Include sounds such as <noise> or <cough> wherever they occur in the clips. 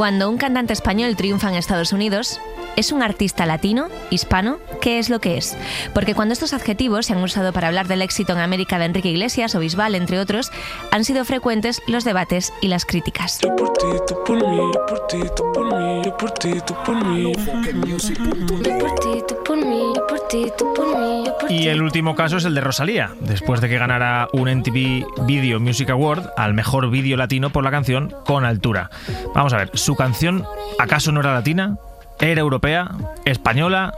Cuando un cantante español triunfa en Estados Unidos, ¿es un artista latino, hispano? ¿Qué es lo que es? Porque cuando estos adjetivos se han usado para hablar del éxito en América de Enrique Iglesias o Bisbal, entre otros, han sido frecuentes los debates y las críticas. Y el último caso es el de Rosalía, después de que ganara un MTV Video Music Award al mejor vídeo latino por la canción Con Altura. Vamos a ver, ¿su canción acaso no era latina? ¿Era europea? ¿Española?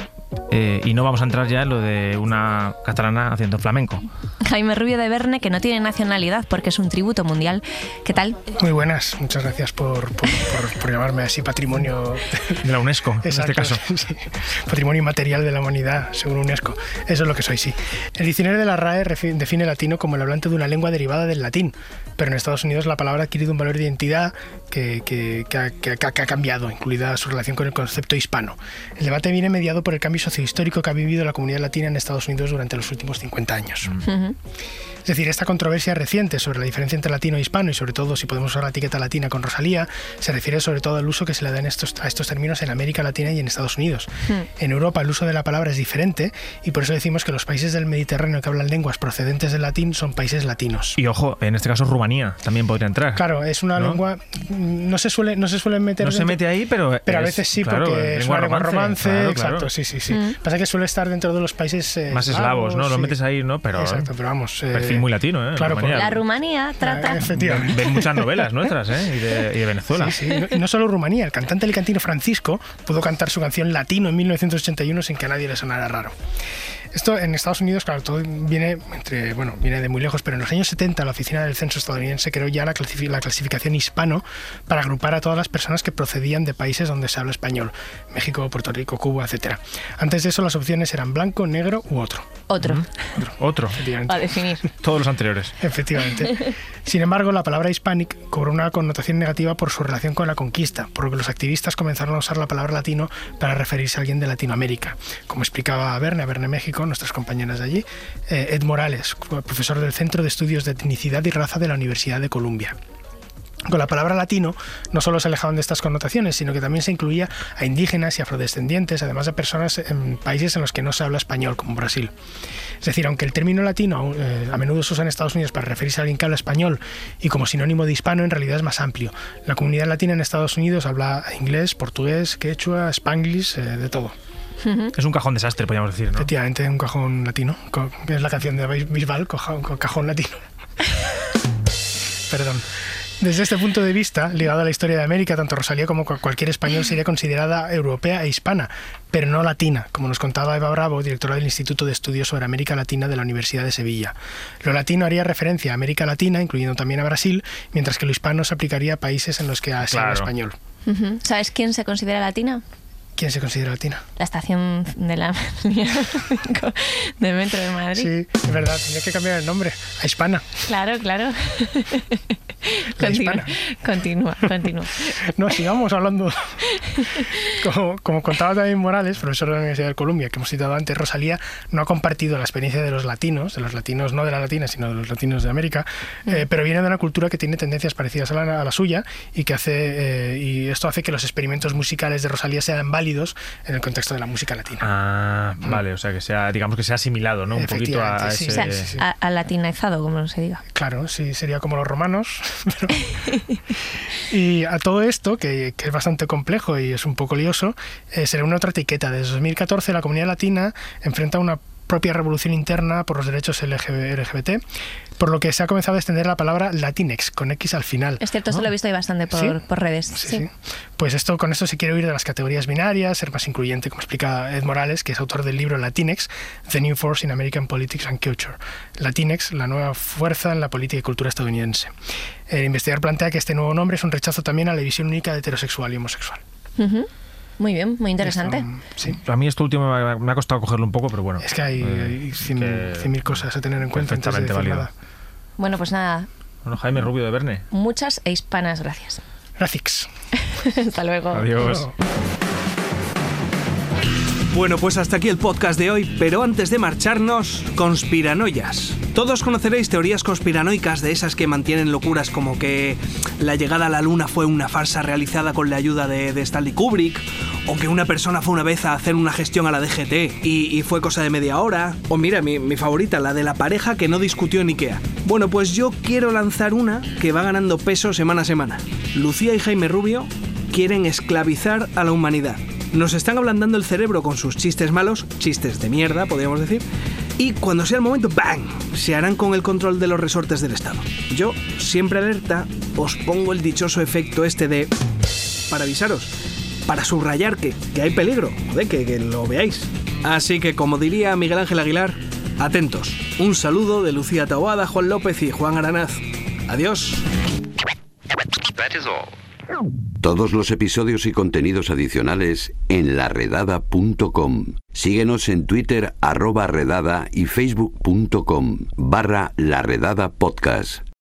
Eh, y no vamos a entrar ya en lo de una catalana haciendo flamenco. Jaime Rubio de Verne, que no tiene nacionalidad porque es un tributo mundial. ¿Qué tal? Muy buenas, muchas gracias por, por- por- por llamarme así patrimonio. De la UNESCO, en este Exacto, caso. <laughs> sí. Patrimonio inmaterial de la humanidad, según UNESCO. Eso es lo que soy, sí. El diccionario de la RAE define latino como el hablante de una lengua derivada del latín, pero en Estados Unidos la palabra ha adquirido un valor de identidad que, que- que ha, que ha- que ha cambiado, incluida su relación con el concepto hispano. El debate viene mediado por el cambio sociohistórico que ha vivido la comunidad latina en Estados Unidos durante los últimos 50 años. Es decir, esta controversia reciente sobre la diferencia entre latino e hispano y sobre todo si podemos usar la etiqueta latina con Rosalía, se refiere sobre todo al uso que se le da en estos, a estos términos en América Latina y en Estados Unidos. En Europa el uso de la palabra es diferente y por eso decimos que los países del Mediterráneo que hablan lenguas procedentes del latín son países latinos. Y ojo, en este caso Rumanía también podría entrar. Claro, es una ¿No? lengua no se suele no se suele meter No se dentro- mete ahí, pero. pero a es, veces sí, claro, porque es una lengua romance. claro, claro. exacto, sí, sí, sí. Pasa que suele estar dentro de los países eh, Más eslavos, ¿no? Lo sí. metes ahí, ¿no? Pero. Exacto, pero vamos. eh, Perfil muy latino, ¿eh? claro, Rumanía. La Rumanía trata... Efectivamente. Ven muchas novelas nuestras, ¿eh? Y de, y de Venezuela. Sí, sí. Y no- Y no solo Rumanía, el cantante alicantino Francisco pudo cantar su canción Latino en 1981 sin que a nadie le sonara raro. Esto en Estados Unidos, claro, todo viene entre, bueno, viene de muy lejos, pero en los años 70 la oficina del censo estadounidense creó ya la, clasifi- la clasificación hispano para agrupar a todas las personas que procedían de países donde se habla español, México, Puerto Rico, Cuba, etc. Antes de eso las opciones eran blanco, negro u otro. Otro. Otro. Efectivamente. A definir. <laughs> Todos los anteriores. Efectivamente. Sin embargo, la palabra hispanic cobró una connotación negativa por su relación con la conquista, por lo que los activistas comenzaron a usar la palabra latino para referirse a alguien de Latinoamérica. Como explicaba Verne, a Verne México, nuestras compañeras de allí, eh, Ed Morales, profesor del Centro de Estudios de Etnicidad y Raza de la Universidad de Columbia. Con la palabra latino no solo se alejaban de estas connotaciones, sino que también se incluía a indígenas y afrodescendientes, además de personas en países en los que no se habla español, como Brasil. Es decir, aunque el término latino eh, a menudo se usa en Estados Unidos para referirse a alguien que habla español y como sinónimo de hispano, en realidad es más amplio. La comunidad latina en Estados Unidos habla inglés, portugués, quechua, spanglish, eh, de todo. Es un cajón desastre, podríamos decir, ¿no? Efectivamente, un cajón latino, es la canción de Bisbal, cajón latino. <laughs> Perdón. Desde este punto de vista, ligado a la historia de América, tanto Rosalía como cu- cualquier español sería considerada europea e hispana, pero no latina, como nos contaba Eva Bravo, directora del Instituto de Estudios sobre América Latina de la Universidad de Sevilla. Lo latino haría referencia a América Latina, incluyendo también a Brasil, mientras que lo hispano se aplicaría a países en los que se habla Claro. español. ¿Sabes quién se considera latina? ¿Quién se considera latina? La estación de la de Metro de Madrid. Sí, es verdad, tenía que cambiar el nombre a hispana. Claro, claro. Continúa, continúa, continúa. No, sigamos hablando. Como, como contaba también Morales, profesor de la Universidad de Columbia, que hemos citado antes, Rosalía no ha compartido la experiencia de los latinos, de los latinos no de la latina, sino de los latinos de América, eh, pero viene de una cultura que tiene tendencias parecidas a la, a la suya y que hace eh, y esto hace que los experimentos musicales de Rosalía sean válidos en el contexto de la música latina. Ah, vale, o sea que sea, digamos que sea asimilado, ¿no? Un poquito a, a sí. ese. O sea, sí, sí. a, a latinizado, como se diga. Claro, sí, sería como los romanos. <laughs> y a todo esto, que, que es bastante complejo y es un poco lioso, eh, se le une otra etiqueta. Desde 2014 la comunidad latina enfrenta una propia revolución interna por los derechos LGB LGBT, por lo que se ha comenzado a extender la palabra Latinx, con X al final. Es cierto, esto lo he visto ahí bastante por, ¿Sí? por redes. Sí, Sí. Pues esto, con esto se quiere huir de las categorías binarias, ser más incluyente, como explica Ed Morales, que es autor del libro Latinx, The New Force in American Politics and Culture. Latinx, la nueva fuerza en la política y cultura estadounidense. El investigador plantea que este nuevo nombre es un rechazo también a la visión única de heterosexual y homosexual. Ujú. Muy bien, muy interesante. Esto, sí. A mí esto último me ha- costado cogerlo un poco, pero bueno. Es que hay, eh, hay cien, que cien mil cosas a tener en cuenta antes de decir válido. nada. Bueno, pues nada, Bueno, Jaime Rubio de Verne. muchas e hispanas gracias. Gracias. <laughs> Hasta luego. Adiós. Bueno, pues hasta aquí el podcast de hoy, pero antes de marcharnos, conspiranoias. Todos conoceréis teorías conspiranoicas de esas que mantienen locuras como que la llegada a la luna fue una farsa realizada con la ayuda de, de Stanley Kubrick, o que una persona fue una vez a hacer una gestión a la DGT y, fue cosa de media hora, o mira, mi, mi favorita, la de la pareja que no discutió en Ikea. Bueno, pues yo quiero lanzar una que va ganando peso semana a semana. Lucía y Jaime Rubio quieren esclavizar a la humanidad. Nos están ablandando el cerebro con sus chistes malos, chistes de mierda, podríamos decir, y cuando sea el momento, ¡bang! Se harán con el control de los resortes del Estado. Yo, siempre alerta, os pongo el dichoso efecto este de... para avisaros, para subrayar que, que hay peligro, joder, que, que lo veáis. Así que, como diría Miguel Ángel Aguilar, atentos. Un saludo de Lucía Taboada, Juan López y Juan Aranaz. Adiós. Todos los episodios y contenidos adicionales en laredada.com. Síguenos en Twitter arroba redada y facebook.com barra laredada podcast.